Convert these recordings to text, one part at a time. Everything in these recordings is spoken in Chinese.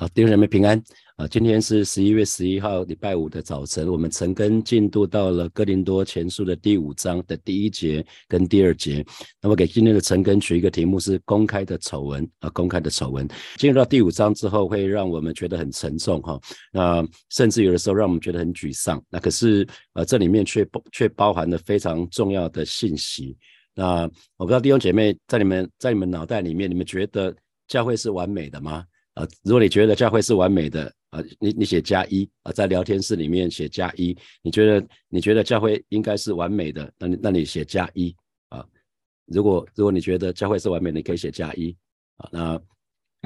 啊，弟兄姐妹平安啊！今天是十一月十一号，礼拜五的早晨，我们陈根进度到了哥林多前书的第五章的第一节跟第二节。那么给今天的陈根取一个题目是“公开的丑闻”啊，公开的丑闻。进入到第五章之后，会让我们觉得很沉重哈，那甚至有的时候让我们觉得很沮丧。那可是呃，这里面却却包含了非常重要的信息。那我不知道弟兄姐妹在你们在你们脑袋里面，你们觉得教会是完美的吗？啊，如果你觉得教会是完美的啊，你你写加一啊，在聊天室里面写加一，你觉得你觉得教会应该是完美的，那你那你写加一啊。如果如果你觉得教会是完美的，你可以写加一啊。那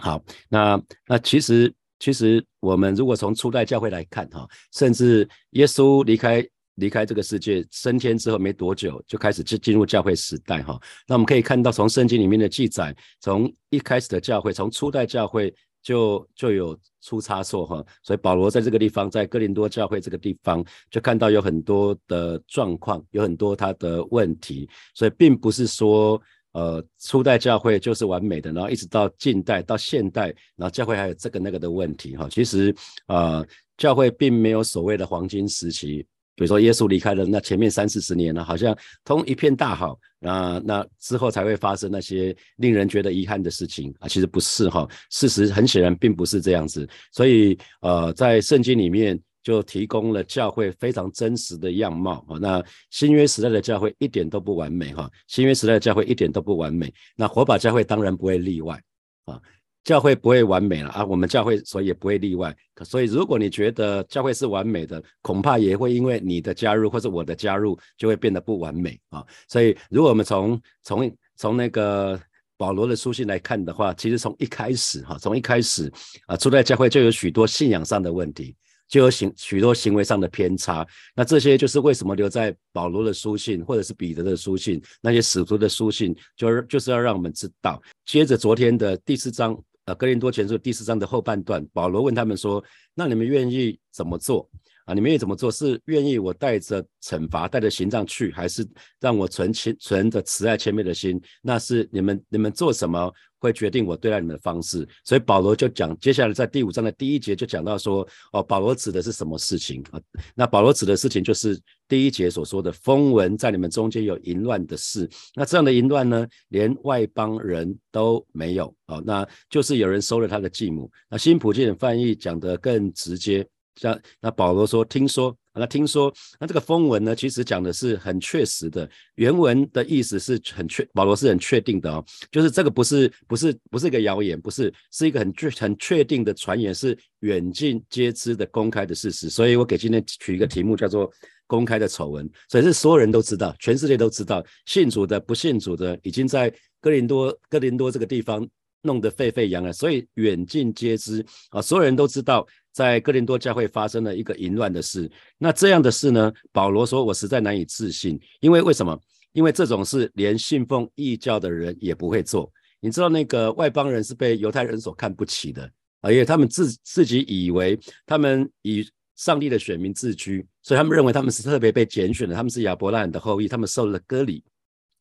好，那那其实其实我们如果从初代教会来看哈，甚至耶稣离开离开这个世界升天之后没多久，就开始进进入教会时代哈。那我们可以看到从圣经里面的记载，从一开始的教会，从初代教会。就就有出差错哈，所以保罗在这个地方，在哥林多教会这个地方，就看到有很多的状况，有很多他的问题，所以并不是说，呃，初代教会就是完美的，然后一直到近代到现代，然后教会还有这个那个的问题哈，其实啊，教会并没有所谓的黄金时期。比如说耶稣离开了那前面三四十年呢，好像通一片大好，那那之后才会发生那些令人觉得遗憾的事情啊，其实不是哈，事实很显然并不是这样子，所以呃，在圣经里面就提供了教会非常真实的样貌啊，那新约时代的教会一点都不完美哈，新约时代的教会一点都不完美，那火把教会当然不会例外啊。教会不会完美了啊，我们教会所以也不会例外。所以如果你觉得教会是完美的，恐怕也会因为你的加入或者我的加入，就会变得不完美啊。所以如果我们从从从那个保罗的书信来看的话，其实从一开始哈，从一开始啊，初代教会就有许多信仰上的问题，就有行许多行为上的偏差。那这些就是为什么留在保罗的书信或者是彼得的书信那些使徒的书信，就是就是要让我们知道。接着昨天的第四章。呃，格林多前书第四章的后半段，保罗问他们说：“那你们愿意怎么做啊？你们愿意怎么做？是愿意我带着惩罚、带着刑杖去，还是让我存谦、存着慈爱、谦卑的心？那是你们，你们做什么？”会决定我对待你们的方式，所以保罗就讲，接下来在第五章的第一节就讲到说，哦，保罗指的是什么事情啊？那保罗指的事情就是第一节所说的风闻在你们中间有淫乱的事，那这样的淫乱呢，连外邦人都没有哦，那就是有人收了他的继母。那新普京的翻译讲得更直接，像那保罗说，听说。那听说，那这个风文呢，其实讲的是很确实的。原文的意思是很确，保罗是很确定的哦，就是这个不是不是不是一个谣言，不是是一个很确很确定的传言，是远近皆知的公开的事实。所以我给今天取一个题目叫做“公开的丑闻”，所以是所有人都知道，全世界都知道，信主的、不信主的，已经在哥林多哥林多这个地方弄得沸沸扬扬，所以远近皆知啊，所有人都知道。在哥林多教会发生了一个淫乱的事，那这样的事呢？保罗说：“我实在难以置信，因为为什么？因为这种事连信奉异教的人也不会做。你知道，那个外邦人是被犹太人所看不起的，而且他们自自己以为他们以上帝的选民自居，所以他们认为他们是特别被拣选的，他们是亚伯拉罕的后裔，他们受了割礼，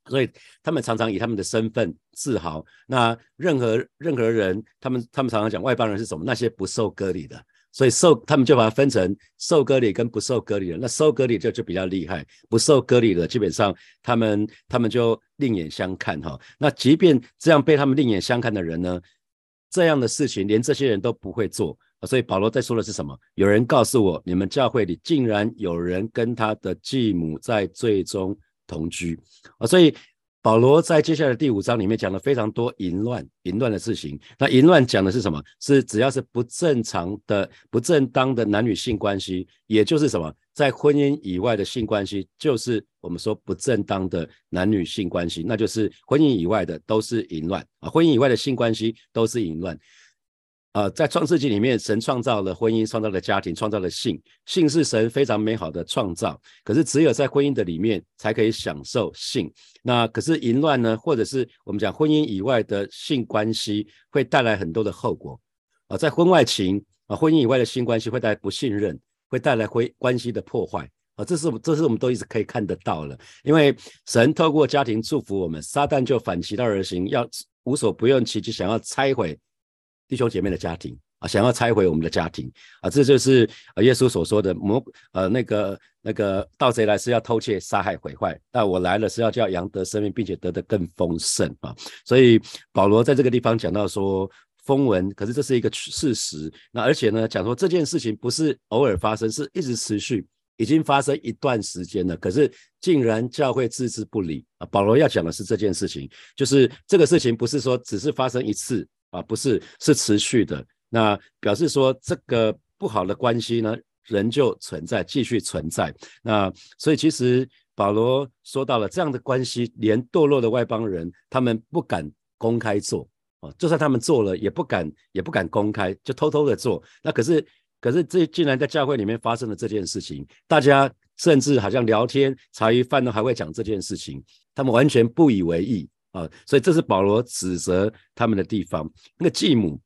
所以他们常常以他们的身份自豪。那任何任何人，他们他们常常讲外邦人是什么？那些不受割礼的。”所以受他们就把它分成受割礼跟不受割礼的。那受割礼就就比较厉害，不受割礼的基本上他们他们就另眼相看哈。那即便这样被他们另眼相看的人呢，这样的事情连这些人都不会做。所以保罗在说的是什么？有人告诉我，你们教会里竟然有人跟他的继母在最终同居啊！所以。保罗在接下来第五章里面讲了非常多淫乱、淫乱的事情。那淫乱讲的是什么？是只要是不正常的、不正当的男女性关系，也就是什么，在婚姻以外的性关系，就是我们说不正当的男女性关系，那就是婚姻以外的都是淫乱啊！婚姻以外的性关系都是淫乱。呃，在创世纪里面，神创造了婚姻，创造了家庭，创造了性。性是神非常美好的创造，可是只有在婚姻的里面才可以享受性。那可是淫乱呢，或者是我们讲婚姻以外的性关系，会带来很多的后果。啊，在婚外情啊，婚姻以外的性关系会带来不信任，会带来婚关系的破坏。啊，这是这是我们都一直可以看得到了。因为神透过家庭祝福我们，撒旦就反其道而行，要无所不用其极，想要拆毁。弟兄姐妹的家庭啊，想要拆毁我们的家庭啊，这就是呃耶稣所说的魔呃那个那个盗贼来是要偷窃、杀害、毁坏，但我来了是要叫羊得生命，并且得的更丰盛啊。所以保罗在这个地方讲到说风闻，可是这是一个事实。那而且呢，讲说这件事情不是偶尔发生，是一直持续。已经发生一段时间了，可是竟然教会置之不理啊！保罗要讲的是这件事情，就是这个事情不是说只是发生一次啊，不是是持续的。那表示说这个不好的关系呢，仍旧存在，继续存在。那所以其实保罗说到了这样的关系，连堕落的外邦人他们不敢公开做啊，就算他们做了，也不敢也不敢公开，就偷偷的做。那可是。可是这竟然在教会里面发生了这件事情，大家甚至好像聊天茶余饭都还会讲这件事情，他们完全不以为意啊！所以这是保罗指责他们的地方。那个继母，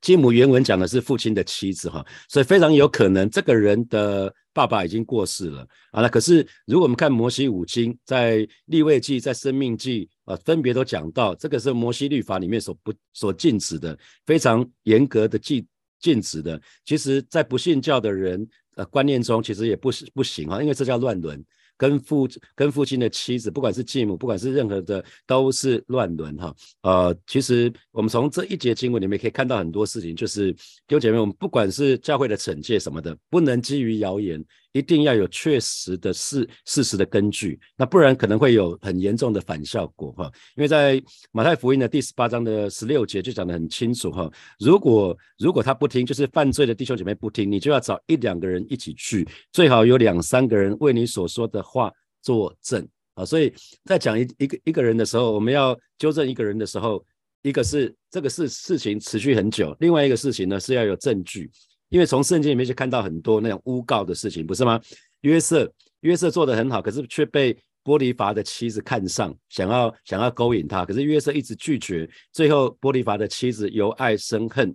继母原文讲的是父亲的妻子哈，所以非常有可能这个人的爸爸已经过世了啊。那可是如果我们看摩西五经，在立位记、在生命记啊，分别都讲到这个是摩西律法里面所不所禁止的，非常严格的禁。禁止的，其实，在不信教的人呃观念中，其实也不不行啊，因为这叫乱伦，跟父跟父亲的妻子，不管是继母，不管是任何的，都是乱伦哈。呃，其实我们从这一节经文里面可以看到很多事情，就是弟兄姐妹，我们不管是教会的惩戒什么的，不能基于谣言。一定要有确实的事事实的根据，那不然可能会有很严重的反效果哈。因为在马太福音的第十八章的十六节就讲得很清楚哈，如果如果他不听，就是犯罪的弟兄姐妹不听，你就要找一两个人一起去，最好有两三个人为你所说的话作证啊。所以在讲一一个一个人的时候，我们要纠正一个人的时候，一个是这个事事情持续很久，另外一个事情呢是要有证据。因为从圣经里面就看到很多那种诬告的事情，不是吗？约瑟，约瑟做的很好，可是却被波利伐的妻子看上，想要想要勾引他，可是约瑟一直拒绝，最后波利伐的妻子由爱生恨，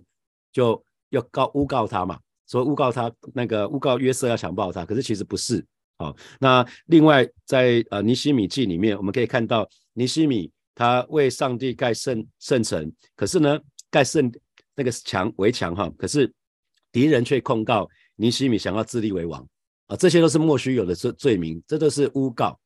就要告诬告他嘛，说诬告他那个诬告约瑟要强暴他，可是其实不是。好，那另外在呃尼西米记里面，我们可以看到尼西米他为上帝盖圣圣城，可是呢盖圣那个墙围墙哈，可是。敌人却控告尼西米想要自立为王啊，这些都是莫须有的罪罪名，这都是诬告。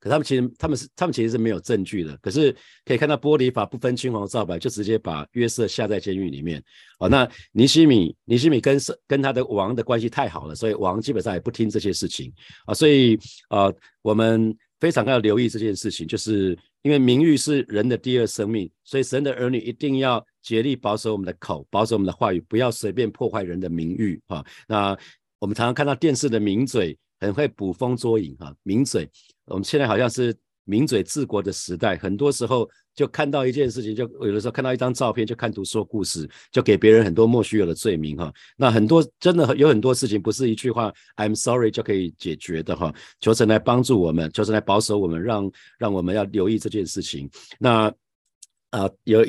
可他们其实他们是他们其实是没有证据的。可是可以看到玻璃法不分青红皂白，就直接把约瑟下在监狱里面。哦，那尼西米尼西米跟跟他的王的关系太好了，所以王基本上也不听这些事情啊。所以啊，我们非常要留意这件事情，就是因为名誉是人的第二生命，所以神的儿女一定要。竭力保守我们的口，保守我们的话语，不要随便破坏人的名誉哈。那我们常常看到电视的名嘴很会捕风捉影哈，名嘴，我们现在好像是名嘴治国的时代，很多时候就看到一件事情，就有的时候看到一张照片就看图说故事，就给别人很多莫须有的罪名哈。那很多真的有很多事情不是一句话 I'm sorry 就可以解决的哈。求神来帮助我们，求神来保守我们，让让我们要留意这件事情。那啊有。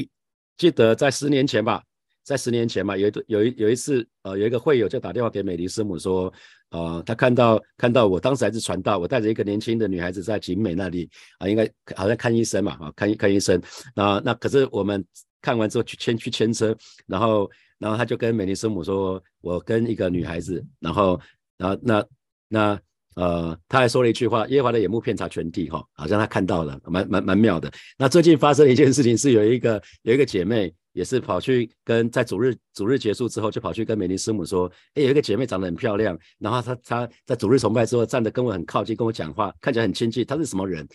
记得在十年前吧，在十年前嘛，有有一有一次，呃，有一个会友就打电话给美丽师母说，呃，他看到看到我当时还是传道，我带着一个年轻的女孩子在景美那里啊，应该好像看医生嘛，啊，看看医生，那那可是我们看完之后去牵去牵车，然后然后他就跟美丽师母说，我跟一个女孩子，然后然后那那。呃，他还说了一句话：“耶和华的眼目遍察全地，哈，好像他看到了，蛮蛮蛮妙的。”那最近发生了一件事情，是有一个有一个姐妹，也是跑去跟在主日主日结束之后，就跑去跟美丽师母说：“哎，有一个姐妹长得很漂亮，然后她她在主日崇拜之后站得跟我很靠近，跟我讲话，看起来很亲近。她是什么人？”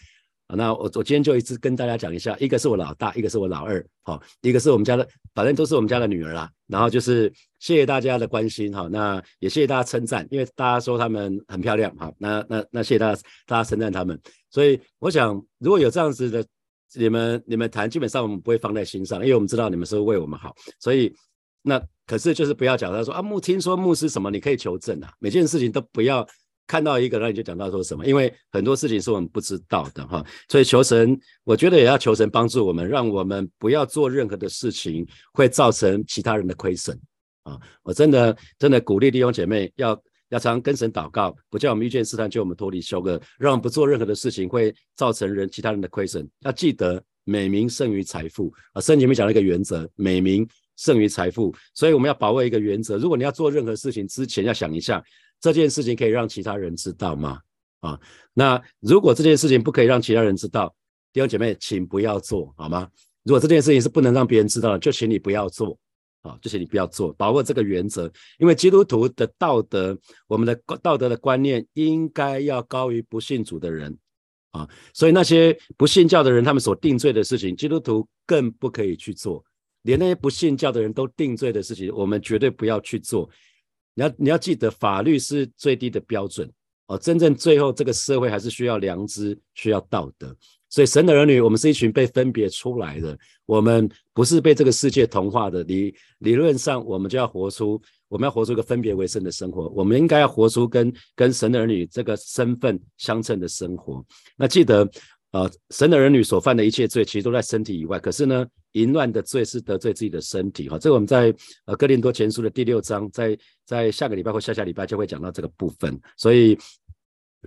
那我我今天就一直跟大家讲一下，一个是我老大，一个是我老二，好，一个是我们家的，反正都是我们家的女儿啦。然后就是谢谢大家的关心，哈，那也谢谢大家称赞，因为大家说她们很漂亮，好，那那那谢谢大家，大家称赞他们。所以我想，如果有这样子的，你们你们谈，基本上我们不会放在心上，因为我们知道你们是为我们好。所以那可是就是不要讲他说啊牧听说牧师什么，你可以求证啊，每件事情都不要。看到一个，那你就讲到说什么？因为很多事情是我们不知道的哈，所以求神，我觉得也要求神帮助我们，让我们不要做任何的事情会造成其他人的亏损啊！我真的真的鼓励弟兄姐妹要要常跟神祷告，不叫我们遇见试探，就我们脱离羞恶，让我们不做任何的事情会造成人其他人的亏损。要记得美名胜于财富啊！圣经里面讲了一个原则，美名胜于财富。所以我们要把握一个原则：如果你要做任何事情之前，要想一下这件事情可以让其他人知道吗？啊，那如果这件事情不可以让其他人知道，弟兄姐妹，请不要做好吗？如果这件事情是不能让别人知道的，就请你不要做。啊，这些你不要做，把握这个原则，因为基督徒的道德，我们的道德的观念应该要高于不信主的人啊，所以那些不信教的人，他们所定罪的事情，基督徒更不可以去做，连那些不信教的人都定罪的事情，我们绝对不要去做。你要你要记得，法律是最低的标准哦，真正最后这个社会还是需要良知，需要道德。所以神的儿女，我们是一群被分别出来的，我们不是被这个世界同化的。理理论上，我们就要活出，我们要活出一个分别为圣的生活。我们应该要活出跟跟神的儿女这个身份相称的生活。那记得，呃，神的儿女所犯的一切罪，其实都在身体以外。可是呢，淫乱的罪是得罪自己的身体。哈，这个我们在呃哥林多前书的第六章，在在下个礼拜或下下礼拜就会讲到这个部分。所以。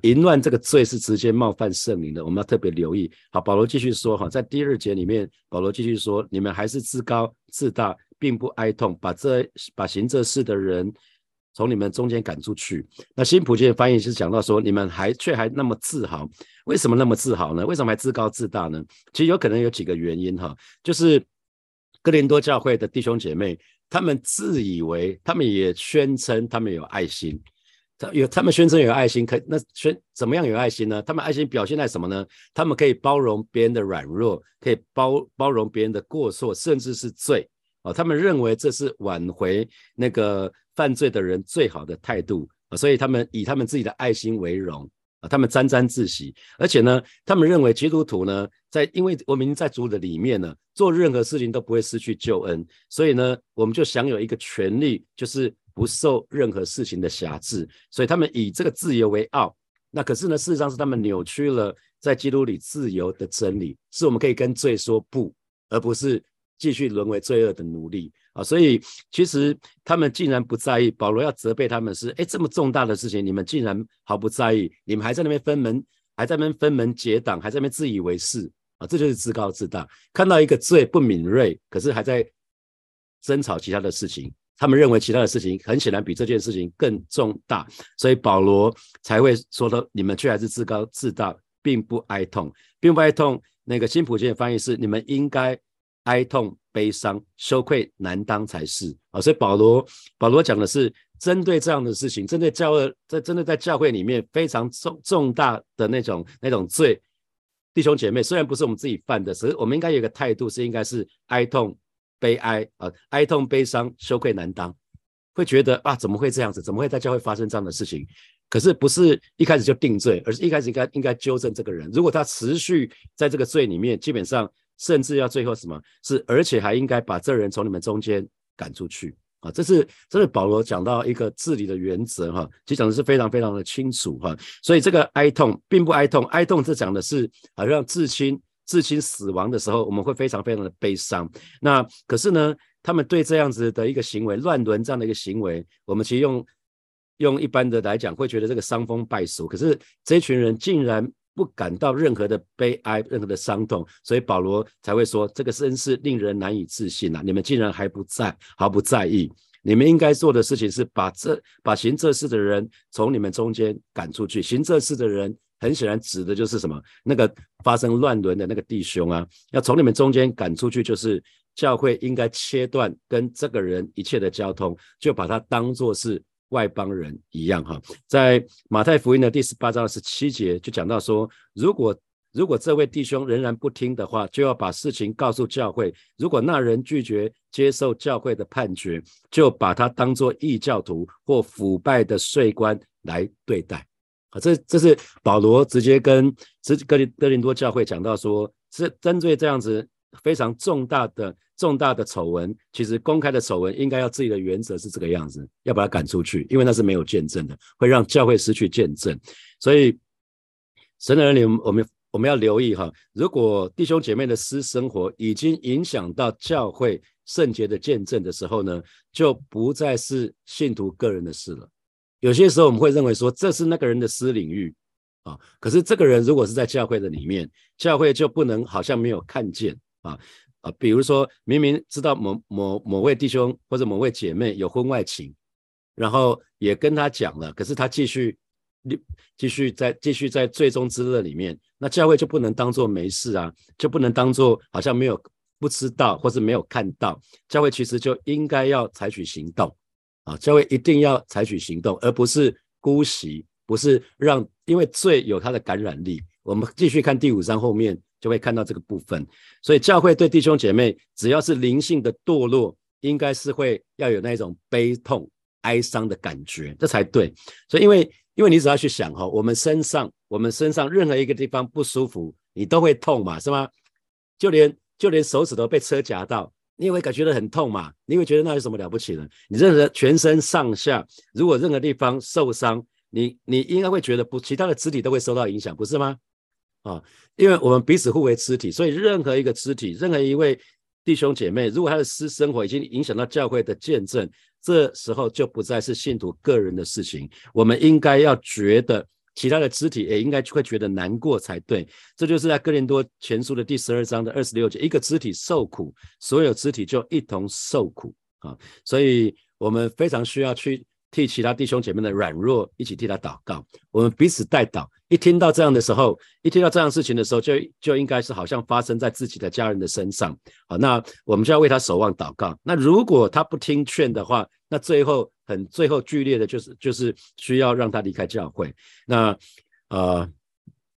淫乱这个罪是直接冒犯圣灵的，我们要特别留意。好，保罗继续说哈，在第二节里面，保罗继续说，你们还是自高自大，并不哀痛，把这把行这事的人从你们中间赶出去。那新普的翻译是讲到说，你们还却还那么自豪，为什么那么自豪呢？为什么还自高自大呢？其实有可能有几个原因哈，就是哥林多教会的弟兄姐妹，他们自以为，他们也宣称他们有爱心。有他们宣称有爱心，可那宣怎么样有爱心呢？他们爱心表现在什么呢？他们可以包容别人的软弱，可以包包容别人的过错，甚至是罪啊。他们认为这是挽回那个犯罪的人最好的态度啊，所以他们以他们自己的爱心为荣啊。他们沾沾自喜，而且呢，他们认为基督徒呢，在因为我们已经在主的里面呢，做任何事情都不会失去救恩，所以呢，我们就享有一个权利，就是。不受任何事情的辖制，所以他们以这个自由为傲。那可是呢，事实上是他们扭曲了在基督里自由的真理，是我们可以跟罪说不，而不是继续沦为罪恶的奴隶啊。所以其实他们竟然不在意，保罗要责备他们是：哎，这么重大的事情，你们竟然毫不在意，你们还在那边分门，还在那边分门结党，还在那边自以为是啊，这就是自高自大。看到一个罪不敏锐，可是还在争吵其他的事情。他们认为其他的事情很显然比这件事情更重大，所以保罗才会说的：你们却还是自高自大，并不哀痛，并不哀痛。那个新普京的翻译是：你们应该哀痛、悲伤、羞愧难当才是啊。所以保罗保罗讲的是针对这样的事情，针对教会，在针对在教会里面非常重重大的那种那种罪，弟兄姐妹，虽然不是我们自己犯的，只是我们应该有个态度，是应该是哀痛。悲哀啊，哀痛、悲伤、羞愧难当，会觉得啊，怎么会这样子？怎么会在教会发生这样的事情？可是不是一开始就定罪，而是一开始应该应该纠正这个人。如果他持续在这个罪里面，基本上甚至要最后什么是，而且还应该把这人从你们中间赶出去啊！这是这是保罗讲到一个治理的原则哈，其实讲的是非常非常的清楚哈。所以这个哀痛并不哀痛，哀痛这讲的是好像至亲。至亲死亡的时候，我们会非常非常的悲伤。那可是呢，他们对这样子的一个行为，乱伦这样的一个行为，我们其实用用一般的来讲，会觉得这个伤风败俗。可是这群人竟然不感到任何的悲哀，任何的伤痛，所以保罗才会说，这个真是令人难以置信呐！你们竟然还不在，毫不在意。你们应该做的事情是把这把行这事的人从你们中间赶出去。行这事的人。很显然指的就是什么？那个发生乱伦的那个弟兄啊，要从你们中间赶出去，就是教会应该切断跟这个人一切的交通，就把他当作是外邦人一样哈。在马太福音的第十八章十七节就讲到说，如果如果这位弟兄仍然不听的话，就要把事情告诉教会。如果那人拒绝接受教会的判决，就把他当作异教徒或腐败的税官来对待。啊，这这是保罗直接跟这哥林哥林多教会讲到说，是针对这样子非常重大的重大的丑闻，其实公开的丑闻应该要自己的原则是这个样子，要把它赶出去，因为那是没有见证的，会让教会失去见证。所以神的儿女，我们我们要留意哈，如果弟兄姐妹的私生活已经影响到教会圣洁的见证的时候呢，就不再是信徒个人的事了。有些时候我们会认为说这是那个人的私领域啊，可是这个人如果是在教会的里面，教会就不能好像没有看见啊。啊，比如说明明知道某某某位弟兄或者某位姐妹有婚外情，然后也跟他讲了，可是他继续继续在继续在最终之乐里面，那教会就不能当做没事啊，就不能当做好像没有不知道或是没有看到，教会其实就应该要采取行动啊，教会一定要采取行动，而不是姑息，不是让，因为罪有它的感染力。我们继续看第五章后面。就会看到这个部分，所以教会对弟兄姐妹，只要是灵性的堕落，应该是会要有那种悲痛、哀伤的感觉，这才对。所以，因为因为你只要去想哈，我们身上我们身上任何一个地方不舒服，你都会痛嘛，是吗？就连就连手指头被车夹到，你也会感觉到很痛嘛，你会觉得那有什么了不起的？你任何全身上下，如果任何地方受伤，你你应该会觉得不，其他的肢体都会受到影响，不是吗？啊，因为我们彼此互为肢体，所以任何一个肢体，任何一位弟兄姐妹，如果他的私生活已经影响到教会的见证，这时候就不再是信徒个人的事情。我们应该要觉得其他的肢体也应该会觉得难过才对。这就是在哥林多前书的第十二章的二十六节，一个肢体受苦，所有肢体就一同受苦啊。所以我们非常需要去。替其他弟兄姐妹的软弱一起替他祷告，我们彼此代祷。一听到这样的时候，一听到这样事情的时候，就就应该是好像发生在自己的家人的身上。好，那我们就要为他守望祷告。那如果他不听劝的话，那最后很最后剧烈的就是就是需要让他离开教会。那呃，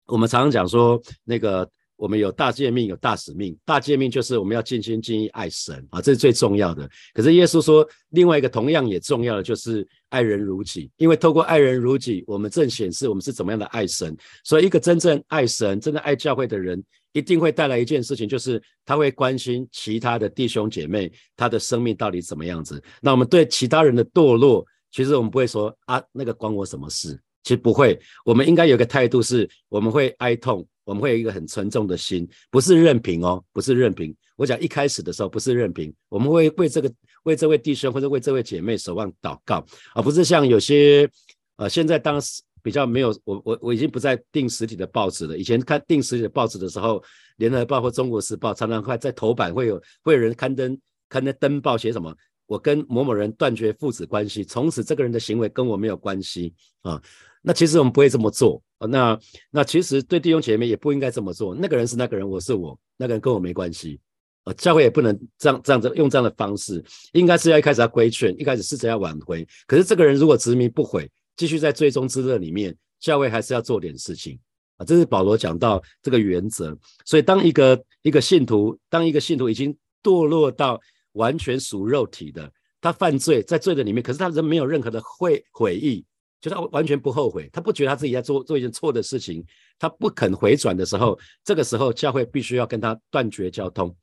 我们常常讲说那个。我们有大诫命，有大使命。大诫命就是我们要尽心尽意爱神啊，这是最重要的。可是耶稣说，另外一个同样也重要的就是爱人如己。因为透过爱人如己，我们正显示我们是怎么样的爱神。所以，一个真正爱神、真的爱教会的人，一定会带来一件事情，就是他会关心其他的弟兄姐妹，他的生命到底怎么样子。那我们对其他人的堕落，其实我们不会说啊，那个关我什么事？其实不会。我们应该有个态度是，我们会哀痛。我们会有一个很沉重的心，不是任凭哦，不是任凭。我讲一开始的时候不是任凭，我们会为这个为这位弟兄或者为这位姐妹守望祷告，而不是像有些呃现在当时比较没有我我我已经不再订实体的报纸了。以前看订实体的报纸的时候，联合报或中国时报常常会在头版会有会有人刊登刊登登报写什么，我跟某某人断绝父子关系，从此这个人的行为跟我没有关系啊。那其实我们不会这么做啊。那那其实对弟兄姐妹也不应该这么做。那个人是那个人，我是我，那个人跟我没关系啊。教会也不能这样这样子用这样的方式，应该是要一开始要规劝，一开始试着要挽回。可是这个人如果执迷不悔，继续在最终之乐里面，教会还是要做点事情啊。这是保罗讲到这个原则。所以当一个一个信徒，当一个信徒已经堕落到完全属肉体的，他犯罪在罪的里面，可是他人没有任何的悔悔意。就他完全不后悔，他不觉得他自己在做做一件错的事情，他不肯回转的时候，这个时候教会必须要跟他断绝交通，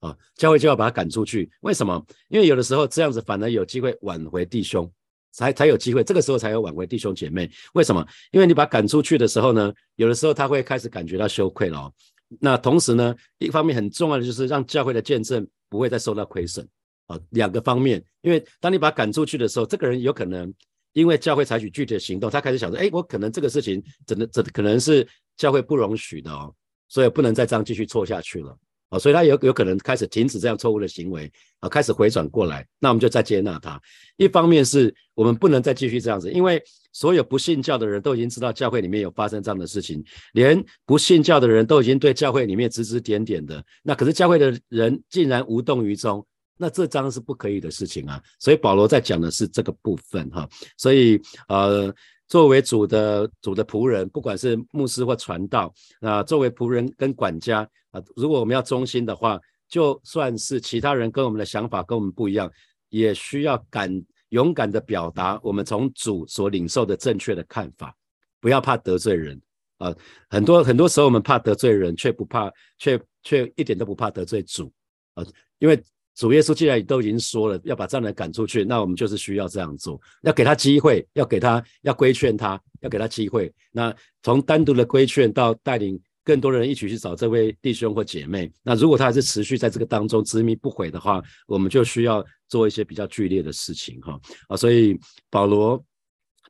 啊，教会就要把他赶出去。为什么？因为有的时候这样子反而有机会挽回弟兄，才才有机会，这个时候才有挽回弟兄姐妹。为什么？因为你把他赶出去的时候呢，有的时候他会开始感觉到羞愧了。那同时呢，一方面很重要的就是让教会的见证不会再受到亏损，啊，两个方面，因为当你把他赶出去的时候，这个人有可能。因为教会采取具体的行动，他开始想说：“哎，我可能这个事情真的、真可能是教会不容许的哦，所以不能再这样继续错下去了啊！所以他有有可能开始停止这样错误的行为啊，开始回转过来。那我们就再接纳他。一方面是我们不能再继续这样子，因为所有不信教的人都已经知道教会里面有发生这样的事情，连不信教的人都已经对教会里面指指点点的。那可是教会的人竟然无动于衷。”那这张是不可以的事情啊，所以保罗在讲的是这个部分哈，所以呃，作为主的主的仆人，不管是牧师或传道，那作为仆人跟管家啊，如果我们要忠心的话，就算是其他人跟我们的想法跟我们不一样，也需要敢勇敢的表达我们从主所领受的正确的看法，不要怕得罪人啊，很多很多时候我们怕得罪人，却不怕，却却一点都不怕得罪主啊，因为。主耶稣既然都已经说了要把这样的人赶出去，那我们就是需要这样做，要给他机会，要给他要规劝他，要给他机会。那从单独的规劝到带领更多的人一起去找这位弟兄或姐妹，那如果他还是持续在这个当中执迷不悔的话，我们就需要做一些比较剧烈的事情哈啊。所以保罗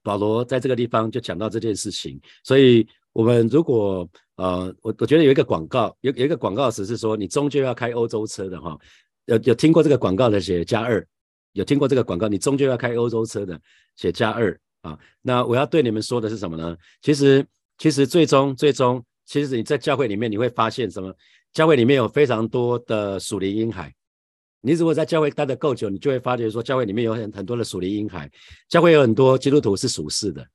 保罗在这个地方就讲到这件事情，所以。我们如果呃，我我觉得有一个广告，有有一个广告词是说，你终究要开欧洲车的哈。有有听过这个广告的写加二，有听过这个广告，你终究要开欧洲车的写加二啊。那我要对你们说的是什么呢？其实其实最终最终，其实你在教会里面你会发现什么？教会里面有非常多的属灵婴孩。你如果在教会待得够久，你就会发觉说，教会里面有很很多的属灵婴孩。教会有很多基督徒是属世的。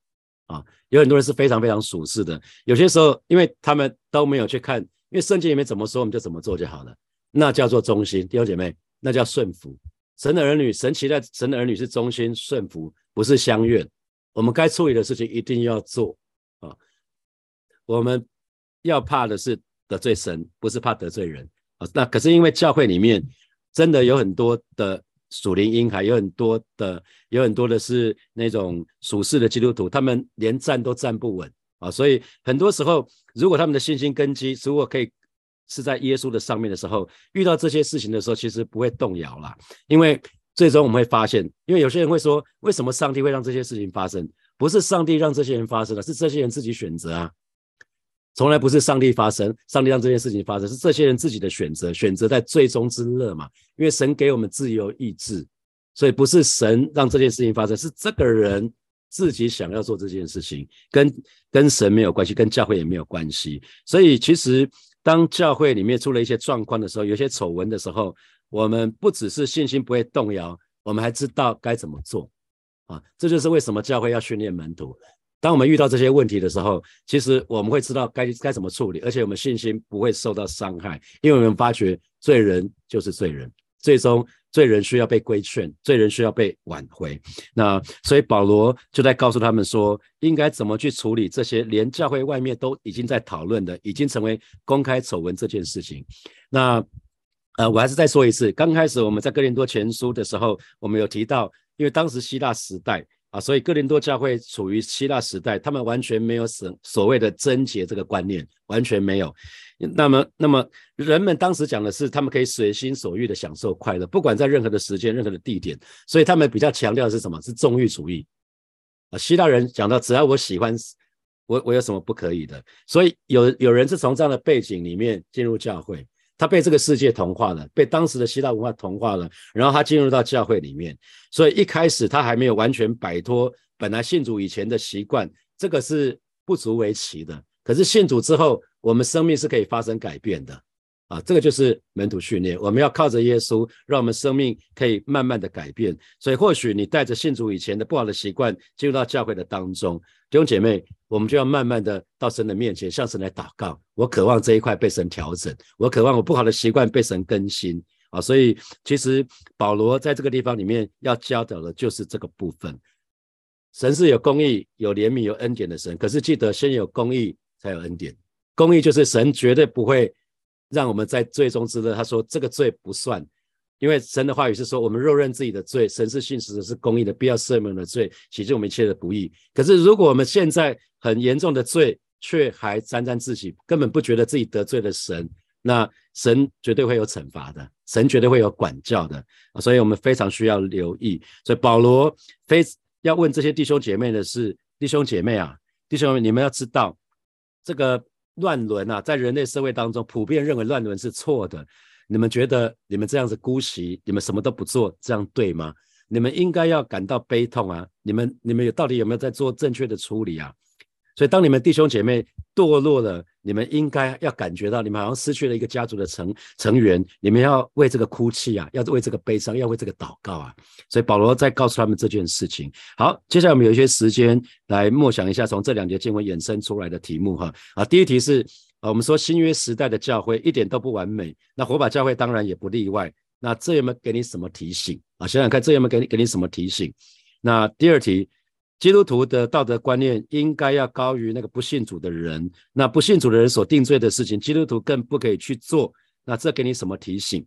啊，有很多人是非常非常属世的，有些时候，因为他们都没有去看，因为圣经里面怎么说，我们就怎么做就好了，那叫做忠心。弟兄姐妹，那叫顺服。神的儿女，神期待神的儿女是忠心顺服，不是相怨。我们该处理的事情一定要做啊。我们要怕的是得罪神，不是怕得罪人啊。那可是因为教会里面真的有很多的。属灵婴孩有很多的，有很多的是那种属世的基督徒，他们连站都站不稳啊！所以很多时候，如果他们的信心根基如果可以是在耶稣的上面的时候，遇到这些事情的时候，其实不会动摇啦。因为最终我们会发现，因为有些人会说，为什么上帝会让这些事情发生？不是上帝让这些人发生的，是这些人自己选择啊！从来不是上帝发生，上帝让这件事情发生，是这些人自己的选择，选择在最终之乐嘛？因为神给我们自由意志，所以不是神让这件事情发生，是这个人自己想要做这件事情，跟跟神没有关系，跟教会也没有关系。所以其实当教会里面出了一些状况的时候，有些丑闻的时候，我们不只是信心不会动摇，我们还知道该怎么做啊！这就是为什么教会要训练门徒。当我们遇到这些问题的时候，其实我们会知道该该怎么处理，而且我们信心不会受到伤害，因为我们发觉罪人就是罪人，最终罪人需要被规劝，罪人需要被挽回。那所以保罗就在告诉他们说，应该怎么去处理这些连教会外面都已经在讨论的，已经成为公开丑闻这件事情。那呃，我还是再说一次，刚开始我们在哥林多前书的时候，我们有提到，因为当时希腊时代。啊，所以哥林多教会处于希腊时代，他们完全没有所所谓的贞洁这个观念，完全没有。那么，那么人们当时讲的是，他们可以随心所欲的享受快乐，不管在任何的时间、任何的地点。所以他们比较强调的是什么？是纵欲主义。啊，希腊人讲到，只要我喜欢，我我有什么不可以的？所以有有人是从这样的背景里面进入教会。他被这个世界同化了，被当时的希腊文化同化了，然后他进入到教会里面，所以一开始他还没有完全摆脱本来信主以前的习惯，这个是不足为奇的。可是信主之后，我们生命是可以发生改变的。啊，这个就是门徒训练。我们要靠着耶稣，让我们生命可以慢慢的改变。所以，或许你带着信主以前的不好的习惯进入到教会的当中，弟兄姐妹，我们就要慢慢的到神的面前，向神来祷告。我渴望这一块被神调整，我渴望我不好的习惯被神更新。啊，所以其实保罗在这个地方里面要教导的就是这个部分。神是有公义、有怜悯、有恩典的神，可是记得先有公义才有恩典。公义就是神绝对不会。让我们在最终之乐。他说这个罪不算，因为神的话语是说，我们若认自己的罪，神是信实的，是公义的，必要赦免的罪，洗净我们一切的不义。可是如果我们现在很严重的罪，却还沾沾自喜，根本不觉得自己得罪了神，那神绝对会有惩罚的，神绝对会有管教的所以我们非常需要留意。所以保罗非要问这些弟兄姐妹的是：弟兄姐妹啊，弟兄们，你们要知道这个。乱伦啊，在人类社会当中，普遍认为乱伦是错的。你们觉得你们这样子姑息，你们什么都不做，这样对吗？你们应该要感到悲痛啊！你们你们有到底有没有在做正确的处理啊？所以，当你们弟兄姐妹堕落了，你们应该要感觉到，你们好像失去了一个家族的成成员，你们要为这个哭泣啊，要为这个悲伤，要为这个祷告啊。所以，保罗在告诉他们这件事情。好，接下来我们有一些时间来默想一下，从这两节经文衍生出来的题目哈。啊，第一题是啊，我们说新约时代的教会一点都不完美，那火把教会当然也不例外。那这有没有给你什么提醒啊？想想看，这有没有给你给你什么提醒？那第二题。基督徒的道德观念应该要高于那个不信主的人。那不信主的人所定罪的事情，基督徒更不可以去做。那这给你什么提醒？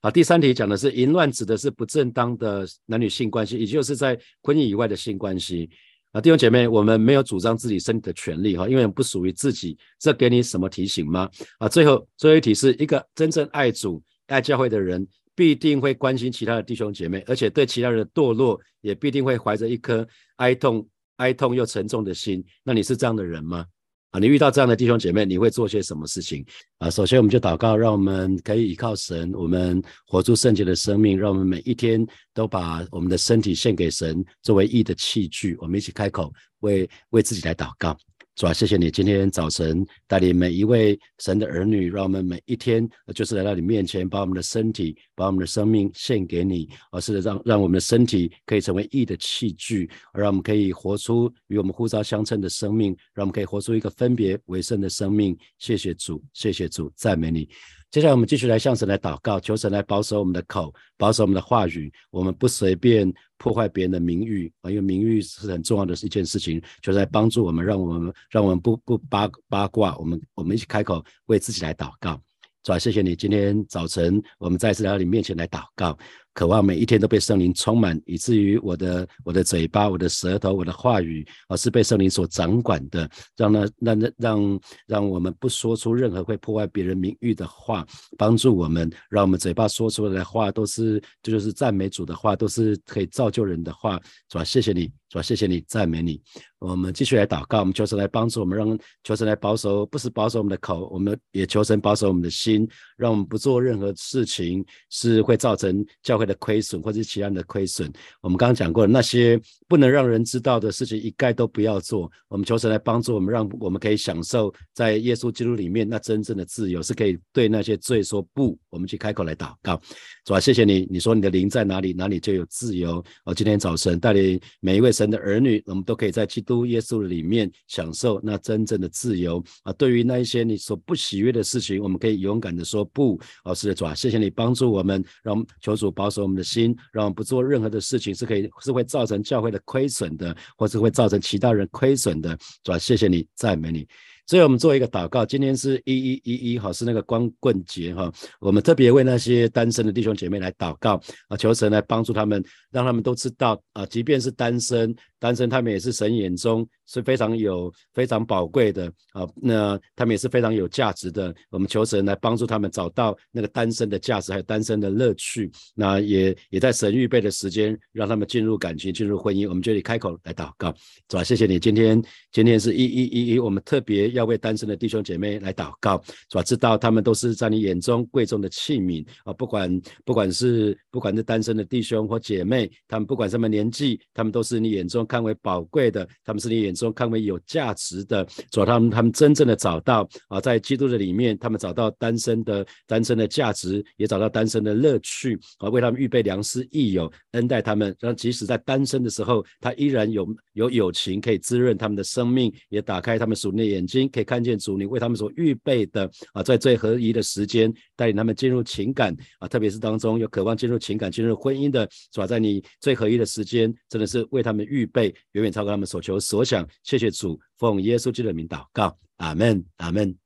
好，第三题讲的是淫乱，指的是不正当的男女性关系，也就是在婚姻以外的性关系。啊，弟兄姐妹，我们没有主张自己身体的权利哈，因为不属于自己。这给你什么提醒吗？啊，最后最后一题是一个真正爱主、爱教会的人。必定会关心其他的弟兄姐妹，而且对其他人的堕落也必定会怀着一颗哀痛、哀痛又沉重的心。那你是这样的人吗？啊，你遇到这样的弟兄姐妹，你会做些什么事情啊？首先，我们就祷告，让我们可以依靠神，我们活出圣洁的生命，让我们每一天都把我们的身体献给神，作为义的器具。我们一起开口，为为自己来祷告。主啊，谢谢你今天早晨带领每一位神的儿女，让我们每一天就是来到你面前，把我们的身体、把我们的生命献给你，而是让让我们的身体可以成为义的器具，让我们可以活出与我们呼召相称的生命，让我们可以活出一个分别为圣的生命。谢谢主，谢谢主，赞美你。接下来我们继续来向神来祷告，求神来保守我们的口，保守我们的话语，我们不随便破坏别人的名誉啊，因为名誉是很重要的一件事情，就在帮助我们，让我们让我们不不八八卦，我们我们一起开口为自己来祷告。主啊，谢谢你，今天早晨我们再次来到你面前来祷告。渴望每一天都被圣灵充满，以至于我的我的嘴巴、我的舌头、我的话语，而是被圣灵所掌管的，让那让那让让我们不说出任何会破坏别人名誉的话，帮助我们，让我们嘴巴说出来的话都是这就是赞美主的话，都是可以造就人的话，是吧？谢谢你，是吧？谢谢你，赞美你。我们继续来祷告，我们求神来帮助我们，让求神来保守，不是保守我们的口，我们也求神保守我们的心，让我们不做任何事情是会造成教会的亏损或者是其他人的亏损。我们刚刚讲过那些不能让人知道的事情，一概都不要做。我们求神来帮助我们，让我们可以享受在耶稣基督里面那真正的自由，是可以对那些罪说不。我们去开口来祷告，主啊，谢谢你，你说你的灵在哪里，哪里就有自由。我今天早晨带领每一位神的儿女，我们都可以在基督。耶稣里面享受那真正的自由啊！对于那一些你所不喜悦的事情，我们可以勇敢的说不。哦，是的，主啊，谢谢你帮助我们，让我们求主保守我们的心，让我们不做任何的事情是可以是会造成教会的亏损的，或是会造成其他人亏损的。主啊，谢谢你，赞美你。所以我们做一个祷告，今天是一一一一哈，是那个光棍节哈，我们特别为那些单身的弟兄姐妹来祷告啊，求神来帮助他们，让他们都知道啊，即便是单身。单身，他们也是神眼中是非常有、非常宝贵的啊。那他们也是非常有价值的。我们求神来帮助他们找到那个单身的价值，还有单身的乐趣。那也也在神预备的时间，让他们进入感情、进入婚姻。我们这里开口来祷告，是吧？谢谢你，今天今天是一一一一，我们特别要为单身的弟兄姐妹来祷告，是吧？知道他们都是在你眼中贵重的器皿啊。不管不管是不管是单身的弟兄或姐妹，他们不管什么年纪，他们都是你眼中。看为宝贵的，他们是你眼中看为有价值的，主他们他们真正的找到啊，在基督的里面，他们找到单身的单身的价值，也找到单身的乐趣啊，为他们预备良师益友，恩待他们，让即使在单身的时候，他依然有有友情可以滋润他们的生命，也打开他们属灵的眼睛，可以看见主你为他们所预备的啊，在最合宜的时间带领他们进入情感啊，特别是当中有渴望进入情感、进入婚姻的，主在你最合宜的时间，真的是为他们预备。远远超过他们所求所想，谢谢主，奉耶稣基督的名祷告，阿门，阿门。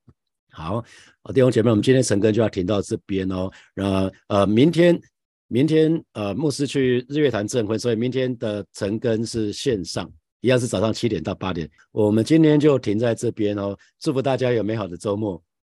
好，弟兄姐妹，我们今天晨更就要停到这边哦。那呃，明天，明天呃，牧师去日月潭证婚，所以明天的晨更是线上，一样是早上七点到八点。我们今天就停在这边哦，祝福大家有美好的周末。